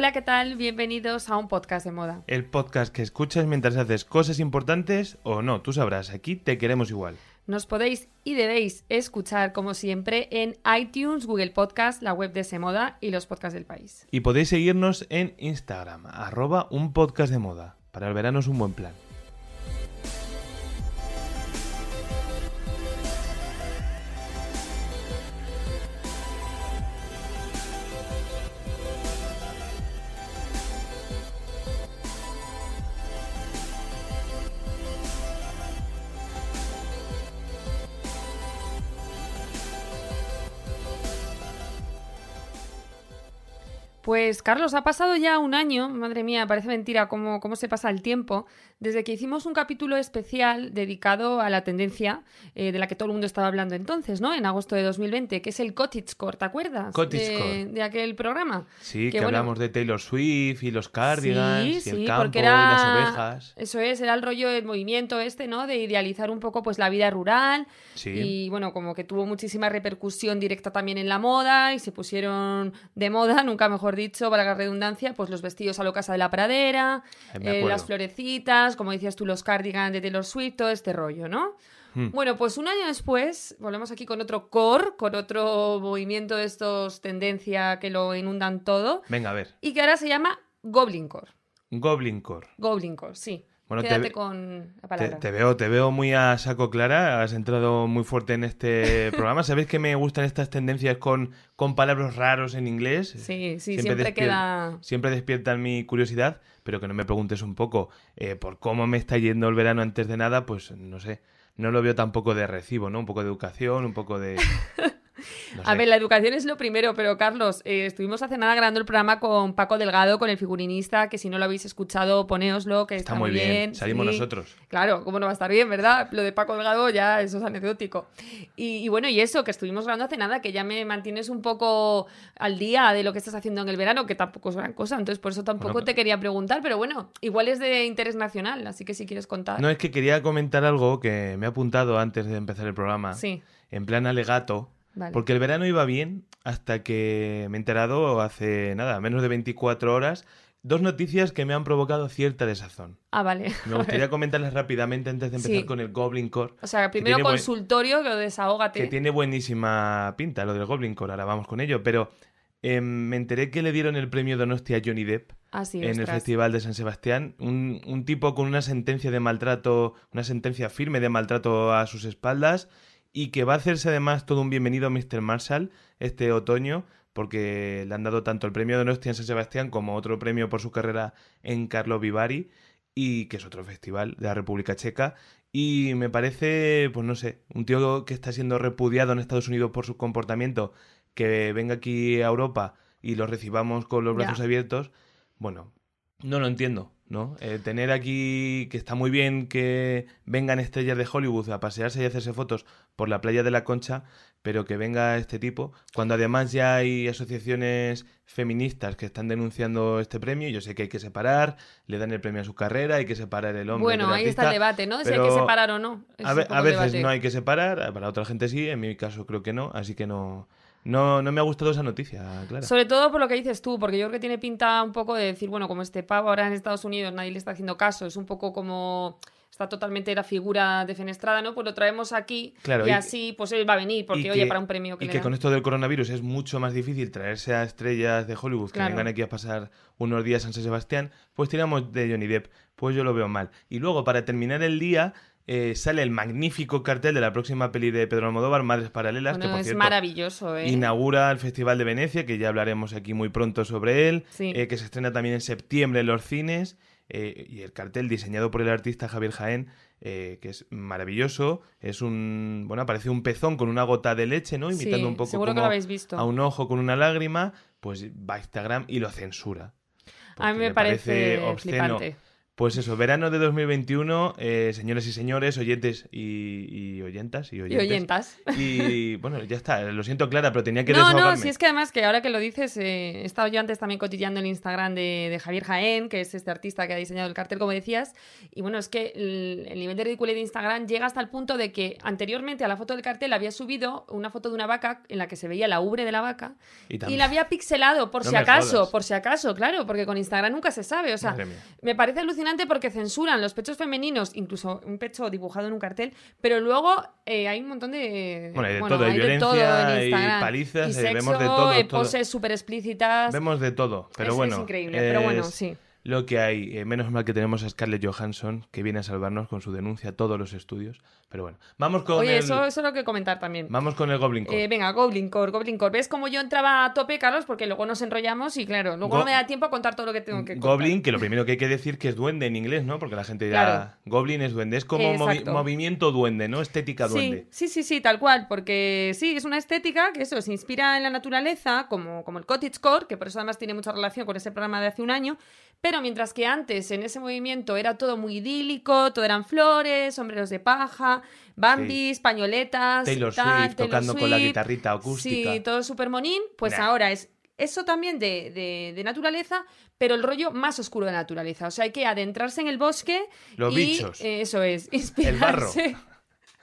Hola, ¿qué tal? Bienvenidos a un podcast de moda. El podcast que escuchas mientras haces cosas importantes o no, tú sabrás, aquí te queremos igual. Nos podéis y debéis escuchar, como siempre, en iTunes, Google Podcast, la web de Semoda y los podcasts del país. Y podéis seguirnos en Instagram, arroba un podcast de moda. Para el verano es un buen plan. Pues Carlos, ha pasado ya un año, madre mía, parece mentira cómo, cómo se pasa el tiempo, desde que hicimos un capítulo especial dedicado a la tendencia eh, de la que todo el mundo estaba hablando entonces, ¿no? En agosto de 2020, que es el cottagecore, ¿te acuerdas? Cottagecore. De, de aquel programa. Sí, que, bueno, hablamos de Taylor Swift y los cardigans Sí, y sí, el campo porque y era... las ovejas. Eso es, era el rollo del movimiento este, ¿no? De idealizar un poco pues la vida rural Sí. y bueno, como que tuvo muchísima repercusión directa también en la moda y se pusieron de moda, nunca mejor dicho, para la redundancia, pues los vestidos a lo casa de la pradera, Eh, eh, las florecitas, como decías tú, los cardigans de Taylor Swift, todo este rollo, ¿no? Hmm. Bueno, pues un año después volvemos aquí con otro core, con otro movimiento de estos tendencia que lo inundan todo Venga, a ver. y que ahora se llama Goblin Core. Goblin Core. Goblin Core, sí. Bueno, te Quédate ve- con la Te, palabra. te veo, te veo muy a saco clara, has entrado muy fuerte en este programa. ¿Sabes que me gustan estas tendencias con, con palabras raros en inglés? Sí, sí, siempre, despier- queda... Siempre despiertan mi curiosidad, pero que no me preguntes un poco eh, por cómo me está yendo el verano antes de nada, pues no sé, no lo veo tampoco de recibo, ¿no? Un poco de educación, un poco de... no A ver, la educación es lo primero, pero Carlos, eh, estuvimos hace nada grabando el programa con Paco Delgado, con el figurinista, que si no lo habéis escuchado, poneoslo, que está, Está muy bien, salimos sí. nosotros. Claro, cómo no va a estar bien, ¿verdad? Lo de Paco Delgado ya eso es anecdótico. Y, y bueno, y eso, que estuvimos grabando hace nada, que ya me mantienes un poco al día de lo que estás haciendo en el verano, que tampoco es gran cosa, entonces por eso tampoco Bueno, te quería preguntar, pero bueno, igual es de interés nacional, así que si quieres contar. No, es que quería comentar algo que me he apuntado antes de empezar el programa, Sí, en plan alegato, vale. porque el verano iba bien hasta que me he enterado hace nada, menos de 24 horas, dos noticias que me han provocado cierta desazón. Ah, vale. Me gustaría comentarlas rápidamente antes de empezar Sí. con el Goblin Core. O sea, primero tiene buen- consultorio, que desahógate. Que tiene buenísima pinta lo del Goblin Core, ahora vamos con ello, pero em, me enteré que le dieron el premio Donostia a Johnny Depp Así, en el. Festival de San Sebastián, un, un tipo con una sentencia de maltrato, una sentencia firme de maltrato a sus espaldas y que va a hacerse además todo un bienvenido a Mr. Marshall este otoño porque le han dado tanto el premio Donostia en San Sebastián como otro premio por su carrera en Carlo Vivari y que es otro festival de la República Checa y me parece, pues no sé, un tío que está siendo repudiado en Estados Unidos por su comportamiento, que venga aquí a Europa y lo recibamos con los brazos abiertos, bueno, no lo entiendo, ¿no? Eh, tener aquí, que está muy bien que vengan estrellas de Hollywood a pasearse y hacerse fotos por la playa de la Concha, pero que venga este tipo, cuando además ya hay asociaciones feministas que están denunciando este premio, yo sé que hay que separar, le dan el premio a su carrera, hay que separar el hombre Bueno, del ahí está el debate, ¿no? De si hay que separar o no. A, ve- a veces debate. no hay que separar, para otra gente sí, en mi caso creo que no, así que no, no, no me ha gustado esa noticia, claro. Sobre todo por lo que dices tú, porque yo creo que tiene pinta un poco de decir, bueno, como este pavo ahora en Estados Unidos nadie le está haciendo caso, es un poco como está totalmente la figura defenestrada, ¿no? Pues lo traemos aquí Claro, y, y- así pues él va a venir, porque y oye, que- para un premio que Y le que dan. con esto del coronavirus es mucho más difícil traerse a estrellas de Hollywood que vengan aquí a pasar unos días en San Sebastián, pues tiramos de Johnny Depp. Pues yo lo veo mal. Y luego, para terminar el día, eh, sale el magnífico cartel de la próxima peli de Pedro Almodóvar, Madres Paralelas, Bueno, que por es cierto maravilloso, ¿eh? inaugura el Festival de Venecia, que ya hablaremos aquí muy pronto sobre él, Sí. eh, que se estrena también en septiembre en los cines, eh, y el cartel diseñado por el artista Javier Jaén, que es maravilloso, es un, bueno, aparece un pezón con una gota de leche, ¿no? Imitando Sí, un poco seguro que como lo habéis visto. a un ojo con una lágrima, pues va a Instagram y lo censura. A mí me, parece, flipante. Pues eso, verano de 2021, eh, señores y señores, oyentes y, oyentas y oyentes. Y oyentas. Y bueno, ya está, lo siento Clara, pero tenía que No, no, si es que además que ahora que lo dices, eh, he estado yo antes también cotillando el Instagram de, Javier Jaén, que es este artista que ha diseñado el cartel, como decías, y bueno, es que el, nivel de ridículo de Instagram llega hasta el punto de que anteriormente a la foto del cartel había subido una foto de una vaca en la que se veía la ubre de la vaca y, la había pixelado por si acaso, por si acaso, claro, porque con Instagram nunca se sabe, o sea, me parece alucinante porque censuran los pechos femeninos, incluso un pecho dibujado en un cartel, pero luego eh, hay un montón de. Bueno, hay de todo, hay, violencia, y palizas, y eh, vemos de todo. Y poses súper explícitas. Vemos de todo, pero bueno. Es increíble, pero bueno, sí lo que hay. Eh, menos mal que tenemos a Scarlett Johansson, que viene a salvarnos con su denuncia a todos los estudios. Pero bueno, vamos con Oye, el... eso, eso es lo que comentar también. Vamos con el Goblin Core. Eh, venga, Goblin Core, Goblin Core. ¿Ves cómo yo entraba a tope, Carlos? Porque luego nos enrollamos y claro, luego no me da tiempo a contar todo lo que tengo que contar. Goblin, que lo primero que hay que decir que es duende en inglés, ¿no? Porque la gente dirá, Goblin es duende. Es como movimiento duende, ¿no? Estética duende. Sí, sí, sí, tal cual. Porque sí, es una estética que eso, se inspira en la naturaleza, como, como el Core, que por eso además tiene mucha relación con ese programa de hace un año. Pero mientras que antes en ese movimiento era todo muy idílico, todo eran flores, sombreros de paja, bambis, pañoletas, Taylor Swift tocando con la guitarrita acústica. Sí, todo súper monín. Pues ahora es eso también de, de, naturaleza, pero el rollo más oscuro de naturaleza. O sea, hay que adentrarse en el bosque. Los bichos. Eh, eso es, inspirarse. El barro.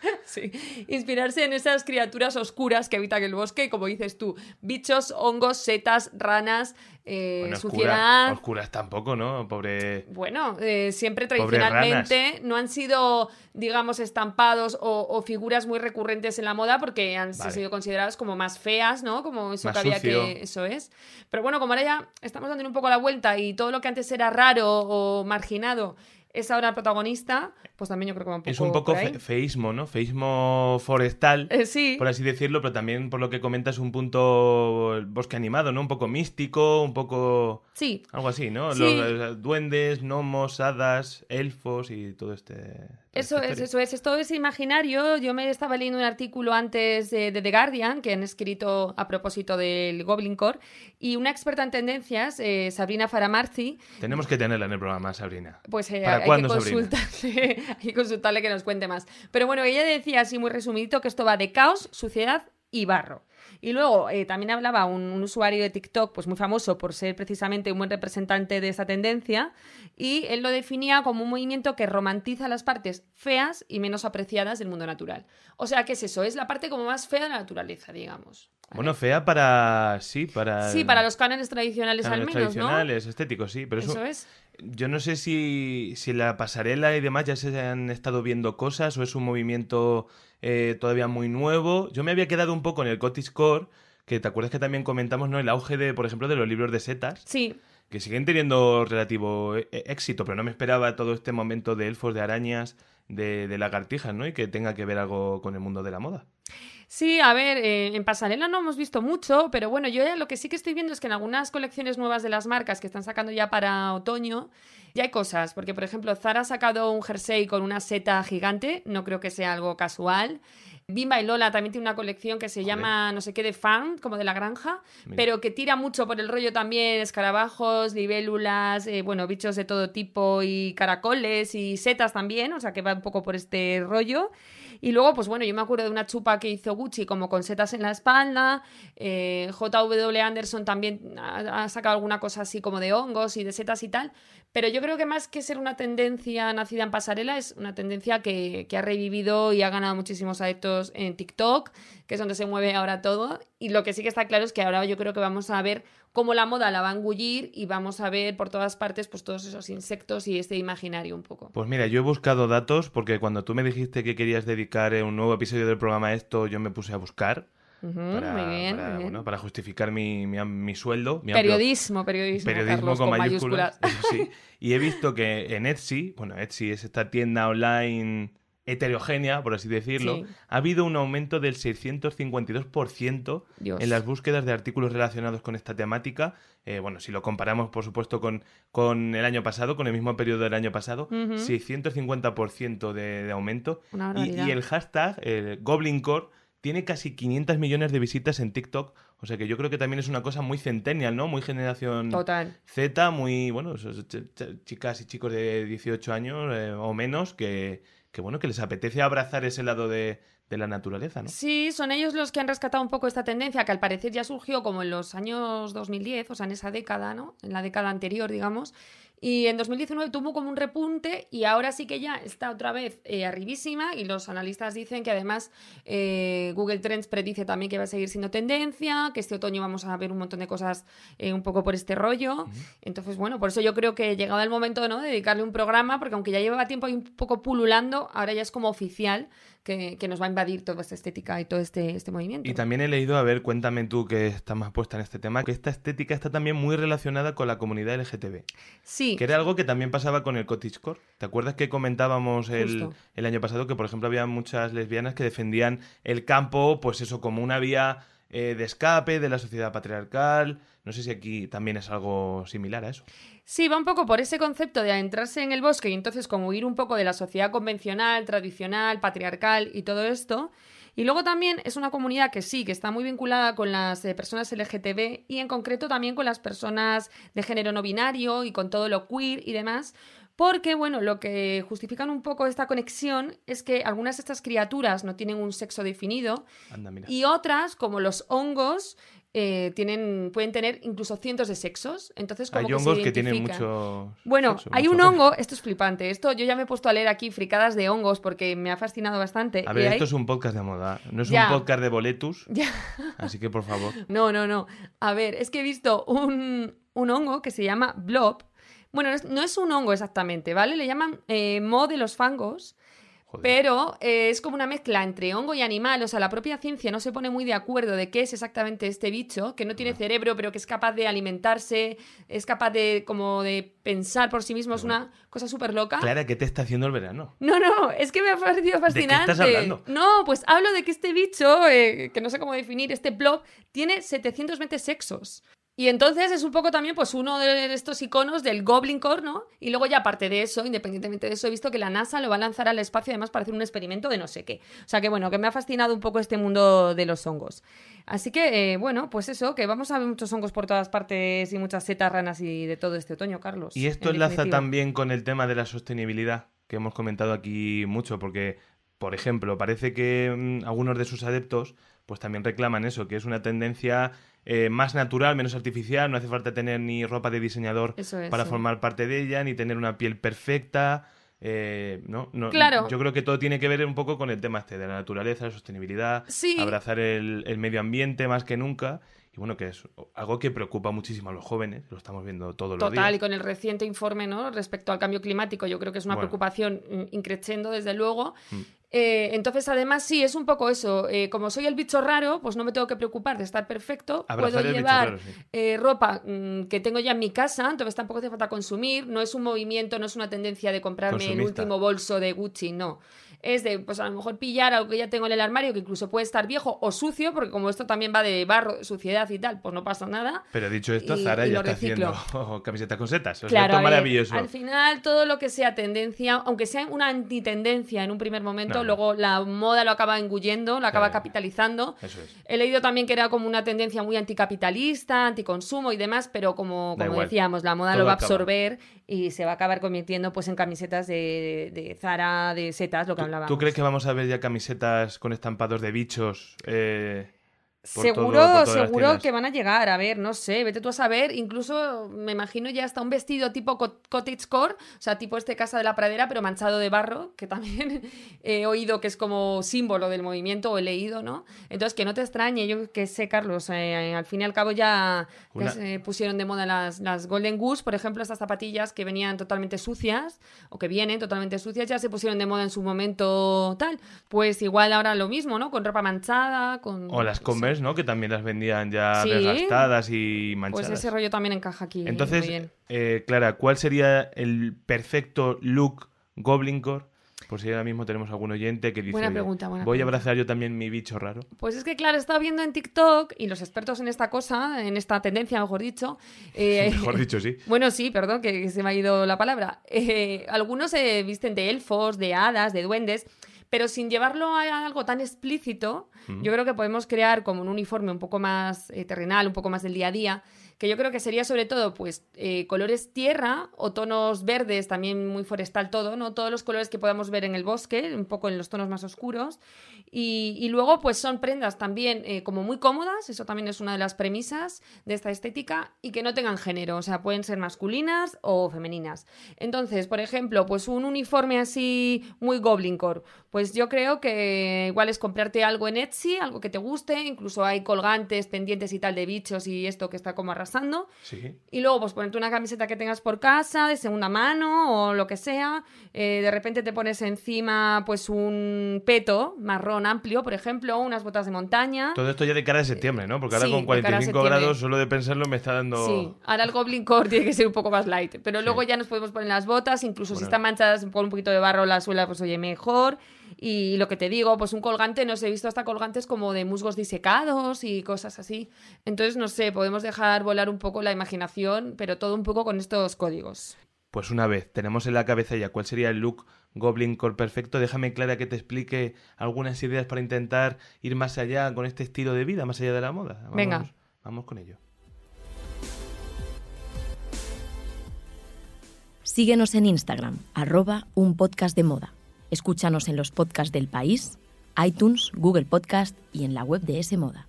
Sí, inspirarse en esas criaturas oscuras que habitan el bosque, como dices tú, bichos, hongos, setas, ranas, eh, suciedad. Oscuras, tampoco, ¿no? Pobre. Bueno, eh, siempre tradicionalmente no han sido, digamos, estampados o, figuras muy recurrentes en la moda porque han sido consideradas como más feas, ¿no? Como eso que había que. Eso es. Pero bueno, como ahora ya estamos dando un poco la vuelta y todo lo que antes era raro o marginado es ahora el protagonista, pues también yo creo que va un poco. Es un poco feísmo, ¿no? Feísmo forestal, eh, sí. por así decirlo, pero también por lo que comentas, un punto bosque animado, ¿no? Un poco místico, un poco. Sí. Algo así, ¿no? Los duendes, gnomos, hadas, elfos y todo este. Eso es, eso es, es todo ese imaginario. Yo me estaba leyendo un artículo antes de, The Guardian que han escrito a propósito del Goblin Core y una experta en tendencias, eh, Sabrina Faramarzi. Tenemos que tenerla en el programa, Sabrina. Pues eh, hay, que consultarle, hay que consultarle que nos cuente más. Pero bueno, ella decía así muy resumidito que esto va de caos, suciedad y barro. Y luego eh, también hablaba un, usuario de TikTok, pues muy famoso por ser precisamente un buen representante de esa tendencia, y él lo definía como un movimiento que romantiza las partes feas y menos apreciadas del mundo natural. O sea, ¿qué es eso? Es la parte como más fea de la naturaleza, digamos. Bueno, fea para. Sí, para. Sí, para los cánones tradicionales al menos. tradicionales, estéticos, sí. Pero eso, es. Yo no sé si, si la pasarela y demás ya se han estado viendo cosas o es un movimiento eh, todavía muy nuevo. Yo me había quedado un poco en el Core, que te acuerdas que también comentamos, ¿no? El auge de, por ejemplo, de los libros de setas. Sí. Que siguen teniendo relativo eh, éxito, pero no me esperaba todo este momento de elfos, de arañas, de, de lagartijas, ¿no? Y que tenga que ver algo con el mundo de la moda. Sí, a ver, eh, en pasarela no hemos visto mucho, pero bueno, yo ya lo que sí que estoy viendo es que en algunas colecciones nuevas de las marcas que están sacando ya para otoño, ya hay cosas, porque por ejemplo Zara ha sacado un jersey con una seta gigante, no creo que sea algo casual. Bimba y Lola también tiene una colección que se llama no sé qué de fan, como de la granja, pero que tira mucho por el rollo también escarabajos, libélulas, eh, bueno, bichos de todo tipo y caracoles y setas también, o sea que va un poco por este rollo. Y luego, pues bueno, yo me acuerdo de una chupa que hizo Gucci como con setas en la espalda. Eh, JW Anderson también ha, sacado alguna cosa así como de hongos y de setas y tal. Pero yo creo que más que ser una tendencia nacida en pasarela, es una tendencia que, que ha revivido y ha ganado muchísimos adeptos en TikTok, que es donde se mueve ahora todo. Y lo que sí que está claro es que ahora yo creo que vamos a ver cómo la moda la va a engullir y vamos a ver por todas partes pues todos esos insectos y este imaginario un poco. Pues mira, yo he buscado datos porque cuando tú me dijiste que querías dedicar un nuevo episodio del programa a esto, yo me puse a buscar. Para, muy bien, para justificar mi, mi, sueldo. periodismo, periodismo, periodismo con, mayúsculas. sí. Y he visto que en Etsy, bueno, Etsy es esta tienda online heterogénea, por así decirlo, ha habido un aumento del 652% en las búsquedas de artículos relacionados con esta temática. Eh, bueno, si lo comparamos, por supuesto, con, con el año pasado, con el mismo periodo del año pasado, 650% de, de aumento. Y, el hashtag, el Goblin Core, tiene casi 500 millones de visitas en TikTok. O sea que yo creo que también es una cosa muy centennial, ¿no? Muy generación Total. Z, muy, bueno, chicas y chicos de 18 años eh, o menos que, que, bueno, que les apetece abrazar ese lado de, de la naturaleza, ¿no? Sí, son ellos los que han rescatado un poco esta tendencia que al parecer ya surgió como en los años 2010, o sea, en esa década, ¿no? En la década anterior, digamos. Y en 2019 tuvo como un repunte y ahora sí que ya está otra vez eh, arribísima y los analistas dicen que además eh, Google Trends predice también que va a seguir siendo tendencia, que este otoño vamos a ver un montón de cosas eh, un poco por este rollo. Entonces, bueno, por eso yo creo que llegado el momento ¿no? de dedicarle un programa, porque aunque ya llevaba tiempo ahí un poco pululando, ahora ya es como oficial que, que nos va a invadir toda esta estética y todo este, este movimiento. Y también he leído, a ver, cuéntame tú que estás más puesta en este tema, que esta estética está también muy relacionada con la comunidad LGTB, Sí, que era algo que también pasaba con el cottagecore. ¿Te acuerdas que comentábamos el, el año pasado que, por ejemplo, había muchas lesbianas que defendían el campo, pues eso, como una vía eh, de escape de la sociedad patriarcal? No sé si aquí también es algo similar a eso. Sí, va un poco por ese concepto de adentrarse en el bosque y entonces como huir un poco de la sociedad convencional, tradicional, patriarcal y todo esto. Y luego también es una comunidad que sí, que está muy vinculada con las eh, personas LGTB y en concreto también con las personas de género no binario y con todo lo queer y demás. Porque, bueno, lo que justifican un poco esta conexión es que algunas de estas criaturas no tienen un sexo definido Anda, y otras, como los hongos, eh, tienen, pueden tener incluso cientos de sexos. Entonces, como Hay que se hongos que tienen mucho. Bueno, sexo, hay mucho un hongo, esto es flipante, esto yo ya me he puesto a leer aquí fricadas de hongos porque me ha fascinado bastante. A y ver, hay- esto es un podcast de moda, no es Ya. un podcast de boletus, Ya. así que por favor. No, no, no. A ver, es que he visto un, un hongo que se llama blob. Bueno, no es, no es un hongo exactamente, ¿vale? Le llaman eh, mo de los fangos, Joder. pero eh, es como una mezcla entre hongo y animal. O sea, la propia ciencia no se pone muy de acuerdo de qué es exactamente este bicho, que no tiene cerebro, pero que es capaz de alimentarse, es capaz de como de pensar por sí mismo. Es una cosa súper loca. Clara, ¿qué te está haciendo el verano? No, no, es que me ha parecido qué fascinante. estás hablando? No, pues hablo de que este bicho, eh, que no sé cómo definir, este blob, tiene 720 sexos. Y entonces es un poco también pues uno de estos iconos del Goblin Core, ¿no? Y luego ya aparte de eso, independientemente de eso, he visto que la NASA lo va a lanzar al espacio además para hacer un experimento de no sé qué. O sea que bueno, que me ha fascinado un poco este mundo de los hongos. Así que eh, bueno, pues eso, que vamos a ver muchos hongos por todas partes y muchas setas, ranas y de todo este otoño, Carlos. Y esto en enlaza definitiva. también con el tema de la sostenibilidad, que hemos comentado aquí mucho, porque, por ejemplo, parece que mm, algunos de sus adeptos pues también reclaman eso, que es una tendencia eh, más natural, menos artificial, no hace falta tener ni ropa de diseñador es, para sí. formar parte de ella, ni tener una piel perfecta. eh, no, no, Claro. Yo creo que todo tiene que ver un poco con el tema este de la naturaleza, la sostenibilidad, Sí. abrazar el, el medio ambiente más que nunca. Y bueno, que es algo que preocupa muchísimo a los jóvenes, lo estamos viendo todos los días. Total, y con el reciente informe ¿no? respecto al cambio climático, yo creo que es una Bueno. preocupación mm, increciendo, desde luego. Mm. Eh, entonces, además, sí, es un poco eso. Eh, como soy el bicho raro, pues no me tengo que preocupar de estar perfecto. Abrazar Puedo llevar raro, sí. eh, ropa mm, que tengo ya en mi casa, entonces tampoco hace falta consumir. No es un movimiento, no es una tendencia de comprarme el último bolso de Gucci, no. Es de, pues a lo mejor pillar algo que ya tengo en el armario, que incluso puede estar viejo o sucio, porque como esto también va de barro, suciedad y tal, pues no pasa nada. Pero dicho esto, Y- Zara y ya está reciclo. haciendo camisetas con setas. O sea, Claro, esto a es ver, maravilloso. al final todo lo que sea tendencia, aunque sea una antitendencia en un primer momento, No, luego la moda lo acaba engullendo, lo acaba Claro. capitalizando. Eso es. He leído también que era como una tendencia muy anticapitalista, anticonsumo y demás, pero como, como decíamos, la moda Todo lo va a acaba. Y se va a acabar convirtiendo pues en camisetas de, de Zara, de setas, lo que ¿Tú, hablábamos. tú crees que vamos a ver ya camisetas con estampados de bichos? eh, todo- Seguro, seguro que van a llegar. A ver, no sé, vete tú a saber. Incluso me imagino ya hasta un vestido tipo co- cottagecore, o sea, tipo este casa de la pradera, pero manchado de barro, que también he oído que es como símbolo del movimiento o he leído, ¿no? Entonces, que no te extrañe, yo que sé, Carlos, eh, al fin y al cabo ya, Una- se pusieron de moda las, las Golden Goose, por ejemplo, estas zapatillas que venían totalmente sucias o que vienen totalmente sucias, ya se pusieron de moda en su momento tal. Pues igual ahora lo mismo, ¿no? Con ropa manchada, con... O las no ¿no? Que también las vendían ya Sí. desgastadas y Pues manchadas. ese rollo también encaja aquí. muy Entonces, bien. eh, Clara, ¿cuál sería el perfecto look Goblin Core? Por si ahora mismo tenemos algún oyente que dice, Buena "Oye, pregunta, buena voy a pregunta". abrazar yo también mi bicho raro. Pues es que, claro, he estado viendo en TikTok y los expertos en esta cosa, en esta tendencia, mejor dicho. eh, Mejor dicho, sí. Bueno, sí, perdón, que, que se me ha ido la palabra. Eh, algunos se visten de elfos, de hadas, de duendes. Pero sin llevarlo a algo tan explícito, Mm. yo creo que podemos crear como un uniforme un poco más eh, terrenal, un poco más del día a día, que yo creo que sería sobre todo pues eh, colores tierra o tonos verdes, también muy forestal todo, ¿no? Todos los colores que podamos ver en el bosque, un poco en los tonos más oscuros. Y, luego pues son prendas también eh, como muy cómodas, eso también es una de las premisas de esta estética, y que no tengan género, o sea, pueden ser masculinas o femeninas. Entonces, por ejemplo, pues un uniforme así muy Goblin Core, pues yo creo que igual es comprarte algo en Etsy, algo que te guste, incluso hay colgantes, pendientes y tal de bichos y esto que está como arrasando. Sí. Y luego, pues ponerte una camiseta que tengas por casa, de segunda mano o lo que sea. Eh, de repente te pones encima, pues un peto marrón amplio, por ejemplo, unas botas de montaña. Todo esto ya de cara a septiembre, ¿no? Porque ahora Sí, con de cara a 45 septiembre. grados, solo de pensarlo me está dando. Sí, ahora el Goblin Core tiene que ser un poco más light. Pero Sí. luego ya nos podemos poner las botas, incluso si están manchadas con un poquito de barro la suela, pues oye, mejor. Y lo que te digo, pues un colgante, no sé, he visto hasta colgantes como de musgos disecados y cosas así. Entonces, no sé, podemos dejar volar un poco la imaginación, pero todo un poco con estos códigos. Pues una vez tenemos en la cabeza ya cuál sería el look Goblin Core perfecto, déjame Clara que te explique algunas ideas para intentar ir más allá con este estilo de vida, más allá de la moda. Vamos, Venga. Vamos con ello. Síguenos en Instagram, arroba un podcast de moda. Escúchanos en los podcasts del país, iTunes, Google Podcast y en la web de S Moda.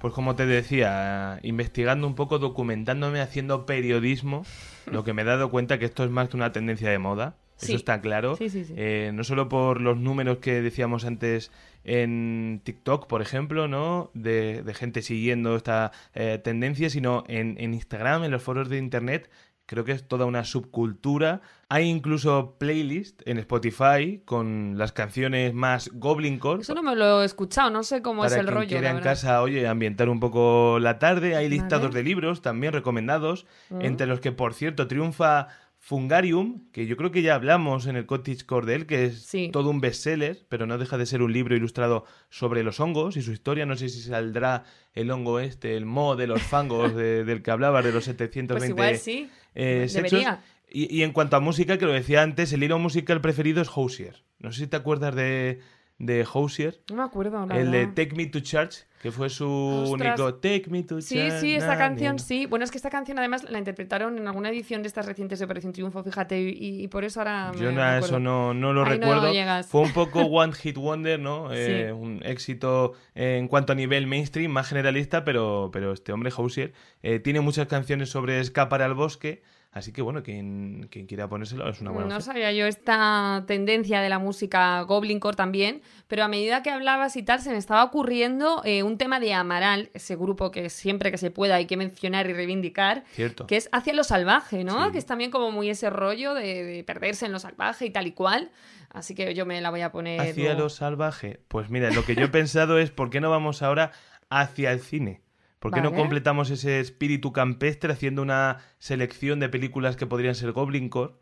Pues como te decía, investigando un poco, documentándome, haciendo periodismo, lo que me he dado cuenta que esto es más que una tendencia de moda. Eso está claro. Sí, sí, sí. Eh, no solo por los números que decíamos antes en TikTok, por ejemplo, ¿no? De, de gente siguiendo esta eh, tendencia, sino en, en Instagram, en los foros de Internet. Creo que es toda una subcultura. Hay incluso playlists en Spotify con las canciones más Goblin Core. Eso no me lo he escuchado, no sé cómo Para es el quien rollo. quiera en casa, oye, ambientar un poco la tarde. Hay listados Vale. de libros también recomendados, Mm. entre los que, por cierto, triunfa Fungarium, que yo creo que ya hablamos en el Cottage Core de él, que es Sí. todo un bestseller, pero no deja de ser un libro ilustrado sobre los hongos y su historia. No sé si saldrá el hongo este, el mo de los fangos de- del que hablabas, de los 720 Pues igual sí. eh, sexos. Y, y en cuanto a música, que lo decía antes, el hilo musical preferido es Housier. No sé si te acuerdas de, de Housier. No me acuerdo. la El de. Take Me to Church, que fue su Ostras. único Take Me to Sí, Church. sí, esta na, canción sí. Bueno, es que esta canción además la interpretaron en alguna edición de estas recientes de Operación Triunfo, fíjate, y, y por eso ahora me Yo no, recuerdo. eso no, no lo Ahí recuerdo. Fue un poco One Hit Wonder, ¿no? Eh, Sí. Un éxito en cuanto a nivel mainstream, más generalista, pero, pero este hombre, Housier, eh, tiene muchas canciones sobre escapar al bosque. Así que bueno, quien, quien quiera ponérselo es una buena No opción. sabía yo esta tendencia de la música Goblin Core también, pero a medida que hablabas y tal, se me estaba ocurriendo eh, un tema de Amaral, ese grupo que siempre que se pueda hay que mencionar y reivindicar, Cierto. que es hacia lo salvaje, ¿no? Sí. Que es también como muy ese rollo de, de perderse en lo salvaje y tal y cual. Así que yo me la voy a poner. Hacia lo salvaje. Pues mira, lo que yo he pensado es, ¿por qué no vamos ahora hacia el cine? ¿Por qué no completamos ese espíritu campestre haciendo una selección de películas que podrían ser Goblin Core?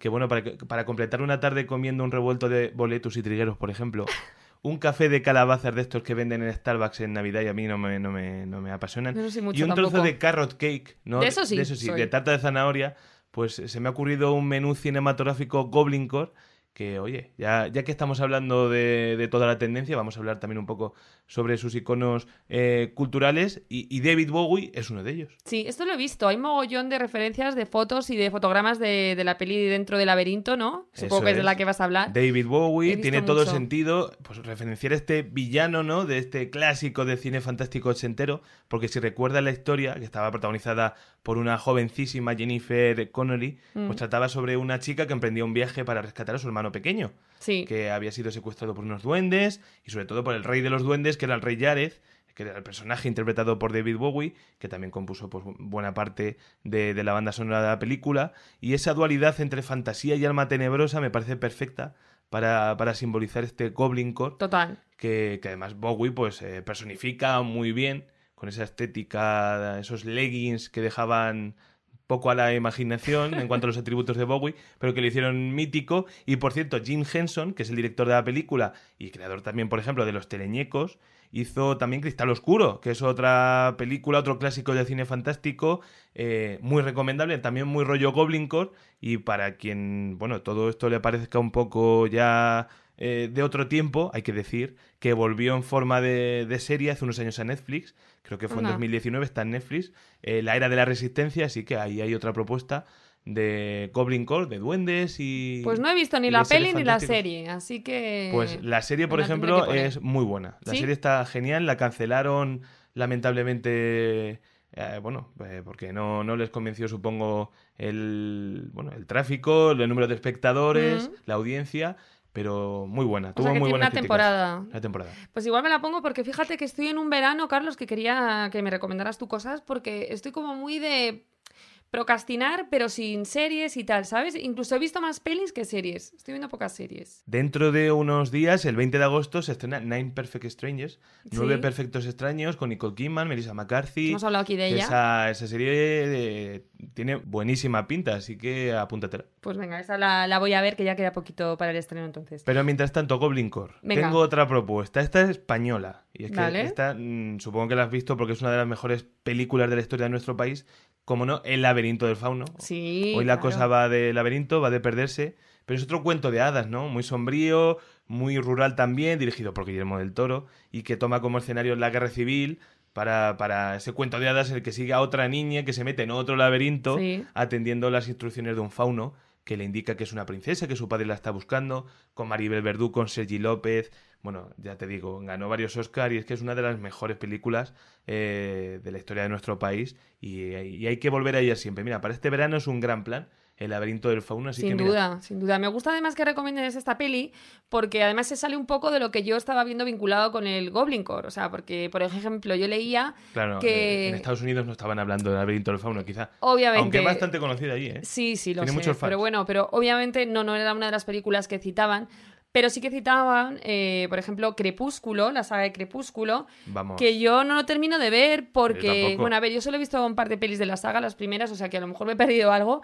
Que bueno, para, completar una tarde comiendo un revuelto de boletus y trigueros, por ejemplo, un café de calabazas de estos que venden en Starbucks en Navidad y a mí no me, no me, no me apasionan. No sé mucho y un trozo de carrot cake, ¿no? De eso sí, De eso sí, de tarta de zanahoria. Pues se me ha ocurrido un menú cinematográfico Goblin Core que, oye, ya, ya que estamos hablando de, de toda la tendencia, vamos a hablar también un poco sobre sus iconos eh, culturales y, y David Bowie es uno de ellos. Sí, esto lo he visto. Hay mogollón de referencias de fotos y de fotogramas de, de la peli dentro del laberinto, ¿no? Supongo Eso que es de la que vas a hablar. David Bowie tiene todo el sentido, pues referenciar a este villano, ¿no? De este clásico de cine fantástico ochentero, porque si recuerdas la historia, que estaba protagonizada por una jovencísima Jennifer Connelly, Mm. pues trataba sobre una chica que emprendía un viaje para rescatar a su hermano pequeño, Sí. que había sido secuestrado por unos duendes, y sobre todo por el rey de los duendes, que era el rey Yareth, que era el personaje interpretado por David Bowie, que también compuso pues, buena parte de, de la banda sonora de la película, y esa dualidad entre fantasía y alma tenebrosa me parece perfecta para, para simbolizar este Goblin Core, Total. que, que además Bowie pues eh, personifica muy bien, con esa estética, esos leggings que dejaban poco a la imaginación en cuanto a los atributos de Bowie, pero que le hicieron mítico. Y por cierto, Jim Henson, que es el director de la película y creador también, por ejemplo, de Los Teleñecos, hizo también Cristal Oscuro, que es otra película, otro clásico de cine fantástico, eh, muy recomendable, también muy rollo Goblin Core, y para quien, bueno, todo esto le parezca un poco ya eh, de otro tiempo, hay que decir que volvió en forma de, serie hace unos años a Netflix, creo que fue en 2019, está en Netflix, eh, La Era de la Resistencia, así que ahí hay otra propuesta de Goblin Core, de duendes y... Pues no he visto ni la peli ni la serie, así que... Pues la serie, por ejemplo, es muy buena. La serie está genial, la cancelaron lamentablemente... Eh, bueno, eh, porque no, no les convenció, supongo, el, bueno, el tráfico, el número de espectadores, la audiencia, pero muy buena. Tuvo muy buena temporada. La temporada. Pues igual me la pongo porque fíjate que estoy en un verano, Carlos, que quería que me recomendaras tú cosas porque estoy como muy de procrastinar, pero sin series y tal, ¿sabes? Incluso he visto más pelis que series. Estoy viendo pocas series. Dentro de unos días, el 20 de agosto, se estrena Nine Perfect Strangers. Nueve perfectos extraños con Nicole Kidman, Melissa McCarthy. Hemos hablado aquí de ella. Esa, esa serie eh, tiene buenísima pinta, así que apúntatela. Pues venga, esa la, voy a ver, que ya queda poquito para el estreno entonces. Pero mientras tanto, Goblin Core. Tengo otra propuesta. Esta es española. Y es que esta, mm, supongo que la has visto porque es una de las mejores películas de la historia de nuestro país como no, El laberinto del fauno. Sí. Hoy la cosa va de laberinto, va de perderse, pero es otro cuento de hadas, ¿no? Muy sombrío, muy rural también, dirigido por Guillermo del Toro, y que toma como escenario la guerra civil para, para ese cuento de hadas en el que sigue a otra niña que se mete en otro laberinto atendiendo las instrucciones de un fauno que le indica que es una princesa, que su padre la está buscando, con Maribel Verdú, con Sergi López. Bueno, ya te digo, ganó varios Oscars y es que es una de las mejores películas eh, de la historia de nuestro país y, y, hay que volver a ella siempre. Mira, para este verano es un gran plan el laberinto del fauno. Así sin duda, sin duda. Me gusta además que recomiendes esta peli porque además se sale un poco de lo que yo estaba viendo vinculado con el Goblin Core. O sea, porque, por ejemplo, yo leía claro, que... Eh, en Estados Unidos no estaban hablando del laberinto del fauno, quizá. Obviamente. Aunque es bastante conocida allí, ¿eh? Sí, sí, lo Tiene sé. Muchos fans. Pero bueno, pero obviamente no, no era una de las películas que citaban. Pero sí que citaban, eh, por ejemplo, Crepúsculo, la saga de Crepúsculo, Vamos. que yo no lo termino de ver porque, bueno, a ver, yo solo he visto un par de pelis de la saga, las primeras, o sea que a lo mejor me he perdido algo,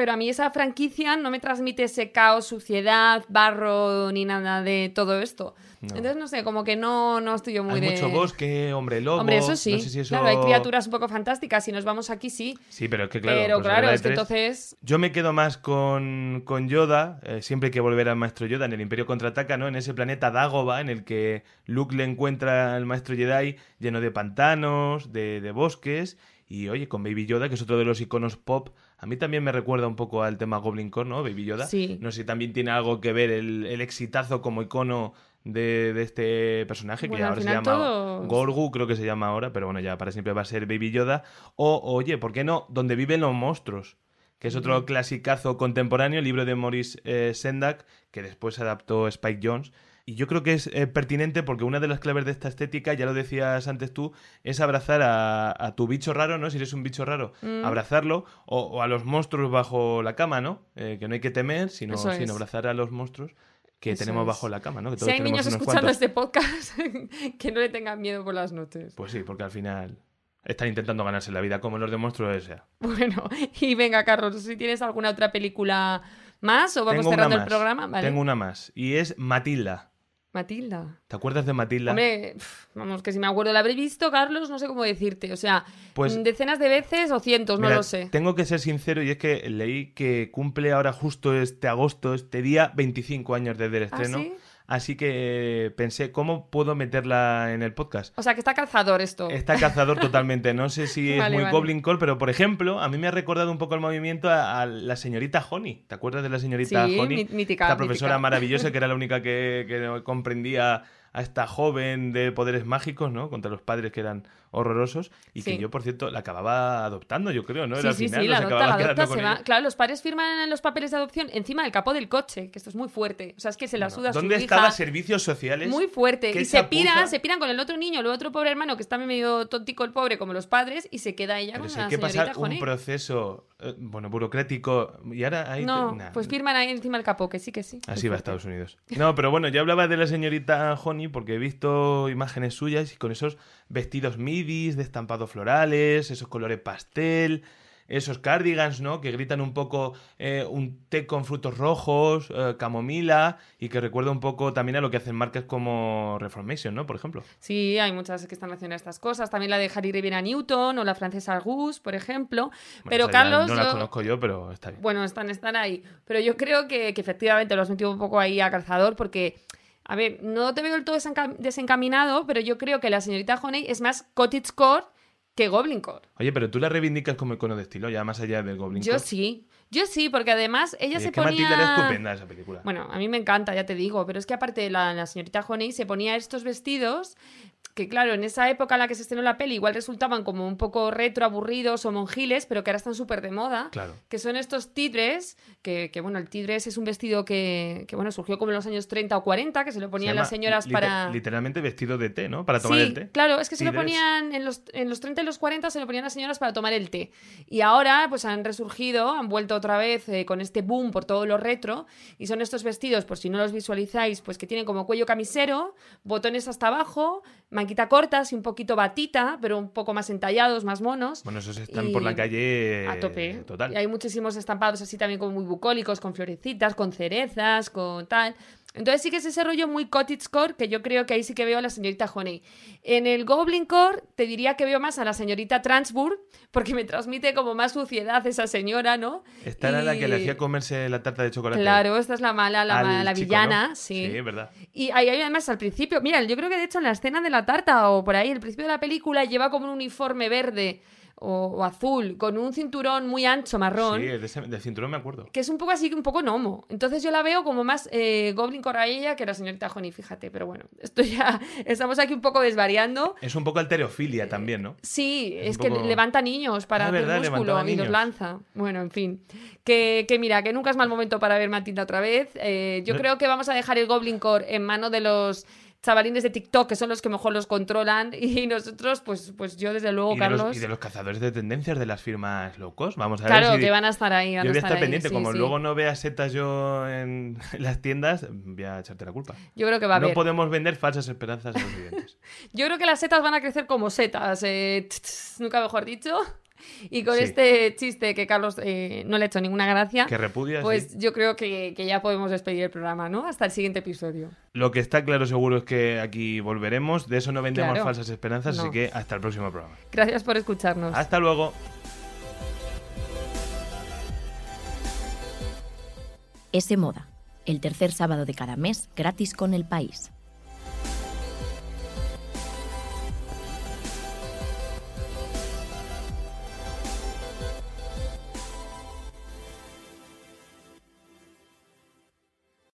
pero a mí esa franquicia no me transmite ese caos, suciedad, barro, ni nada de todo esto. Entonces, no sé, como que no, no estoy yo muy hay de... mucho bosque, hombre lobo... Hombre, eso sí. Claro, hay criaturas un poco fantásticas. Si nos vamos aquí, sí. Sí, pero es que claro... Pero pues claro, es que entonces... Yo me quedo más con, con Yoda. Eh, siempre hay que volver al Maestro Yoda en el Imperio Contraataca, ¿no? En ese planeta Dagoba en el que Luke le encuentra al Maestro Jedi lleno de pantanos, de, de bosques... Y oye, con Baby Yoda, que es otro de los iconos pop, a mí también me recuerda un poco al tema Goblin Core, ¿no? Baby Yoda. Sí. No sé si también tiene algo que ver el, el exitazo como icono de, de este personaje, que ahora se llama Gorgu, creo que se llama ahora, pero bueno, ya para siempre va a ser Baby Yoda. O, oye, ¿por qué no? Donde viven los monstruos que es otro clasicazo contemporáneo, libro de Maurice eh, Sendak, que después adaptó Spike Jones. Y yo creo que es eh, pertinente porque una de las claves de esta estética, ya lo decías antes tú, es abrazar a, tu bicho raro, ¿no? Si eres un bicho raro, mm. abrazarlo, o, a los monstruos bajo la cama, ¿no? Eh, que no hay que temer, sino, sino abrazar a los monstruos que tenemos bajo la cama, ¿no? Que si hay niños escuchando este podcast, que no le tengan miedo por las noches. Pues sí, porque al final están intentando ganarse la vida como los de monstruos sea. Bueno, y venga, Carlos, si tienes alguna otra película más o vamos cerrando el programa. Tengo una más, y es Matilda. Matilda. ¿Te acuerdas de Matilda? Hombre, vamos, que si me acuerdo, la habré visto, Carlos, no sé cómo decirte. O sea, pues, decenas de veces o cientos, no lo sé. Tengo que ser sincero y es que leí que cumple ahora justo este agosto, este día, 25 años desde el ¿Ah, estreno. ¿sí? Así que pensé, ¿cómo puedo meterla en el podcast? O sea, que está cazador esto. Está cazador totalmente. No sé si es muy Goblin Call, pero por ejemplo, a mí me ha recordado un poco el movimiento a, la señorita Honey. ¿Te acuerdas de la señorita sí, Honey? Mítica, Esta profesora maravillosa que era la única que, que comprendía a esta joven de poderes mágicos, ¿no? Contra los padres que eran horrorosos y que yo, por cierto, la acababa adoptando, yo creo, ¿no? Era sí, sí, sí, la adopta, la adopta, se va... Claro, los padres firman los papeles de adopción encima del capó del coche, que esto es muy fuerte. O sea, es que se la suda ¿Dónde su estaban servicios sociales? Muy fuerte. Y se piran, se piran con el otro niño, el otro pobre hermano, que está medio tontico el pobre, como los padres, y se queda ella Pero con si la hay que pasar un proceso, eh, bueno, burocrático, y ahora hay... No, pues firman ahí encima el capó, que sí, que sí. Así va a Estados Unidos. No, pero bueno, yo hablaba de la señorita Honey porque he visto imágenes suyas y con esos vestidos midis de estampados florales, esos colores pastel. Esos cardigans, ¿no? Que gritan un poco eh, un té con frutos rojos, eh, camomila, y que recuerda un poco también a lo que hacen marcas como Reformation, ¿no? Por ejemplo. Sí, hay muchas que están haciendo estas cosas. También la de Harry Rivera Newton o la francesa Gus, por ejemplo. pero Carlos. No las conozco yo, pero está bien. Bueno, están, están ahí. Pero yo creo que, que efectivamente lo has metido un poco ahí a calzador porque a ver, no te veo del todo desencaminado, pero yo creo que la señorita Honey es más cottagecore que Goblin Core. Oye, pero tú la reivindicas como icono de estilo, ya más allá del Goblin Yo sí. Yo sí, porque además ella se es que ponía... Matilda era estupenda esa película. Bueno, a mí me encanta, ya te digo, pero es que aparte la, la señorita Honey se ponía estos vestidos que claro, en esa época en la que se estrenó la peli igual resultaban como un poco retro, aburridos o monjiles, pero que ahora están súper de moda. Claro. Que son estos tigres, que, que, bueno, el tigres es un vestido que, que, bueno, surgió como en los años 30 o 40, que se lo ponían las señoras para... Literalmente vestido de té, ¿no? Para tomar sí, el té. claro, es que se lo ponían en los, en los 30 y los 40 se lo ponían las señoras para tomar el té. Y ahora pues han resurgido, han vuelto otra vez eh, con este boom por todo lo retro y son estos vestidos, por si no los visualizáis, pues que tienen como cuello camisero, botones hasta abajo, manquita cortas y un poquito batita, pero un poco más entallados, más monos. Bueno, esos están por la calle a tope. Total. Y hay muchísimos estampados así también como muy bucólicos, con florecitas, con cerezas, con tal. Entonces sí que es ese rollo muy cottagecore que yo creo que ahí sí que veo a la señorita Honey. En el Goblin Core te diría que veo más a la señorita Transburg porque me transmite como más suciedad esa señora, ¿no? Esta era la que le hacía comerse la tarta de chocolate. Claro, esta es la mala, la, mala, la villana, sí. Sí, verdad. Y ahí además al principio, mira, yo creo que de hecho en la escena de la tarta o por ahí, el principio de la película lleva como un uniforme verde o, azul, con un cinturón muy ancho, marrón. Sí, de, ese, de, cinturón me acuerdo. Que es un poco así, un poco gnomo. Entonces yo la veo como más eh, Goblin ella que la señorita Honey, fíjate. Pero bueno, esto ya. Estamos aquí un poco desvariando. Es un poco alterofilia también, ¿no? Sí, es, que levanta niños para ah, hacer músculo y los lanza. Bueno, en fin. Que, que, mira, que nunca es mal momento para ver Matilda otra vez. Eh, yo no. creo que vamos a dejar el Goblin Core en mano de los chavalines de TikTok, que son los que mejor los controlan, y nosotros, pues, pues yo desde luego, y Carlos... Los, y de los cazadores de tendencias de las firmas locos, vamos a claro, ver Claro, si... que van a estar ahí. Van yo voy a estar, estar pendiente, ahí, como sí, luego no vea setas yo en las tiendas, voy a echarte la culpa. Yo creo que va a No haber. podemos vender falsas esperanzas a los clientes. yo creo que las setas van a crecer como setas, eh, nunca mejor dicho. Y con Sí. este chiste que Carlos eh, no le ha hecho ninguna gracia, Que repudia, pues sí. yo creo que, que ya podemos despedir el programa, ¿no? Hasta el siguiente episodio. Lo que está claro seguro es que aquí volveremos, de eso no vendemos Claro. falsas esperanzas, No. así que hasta el próximo programa. Gracias por escucharnos. Hasta luego. Ese Moda, el tercer sábado de cada mes, gratis con el país.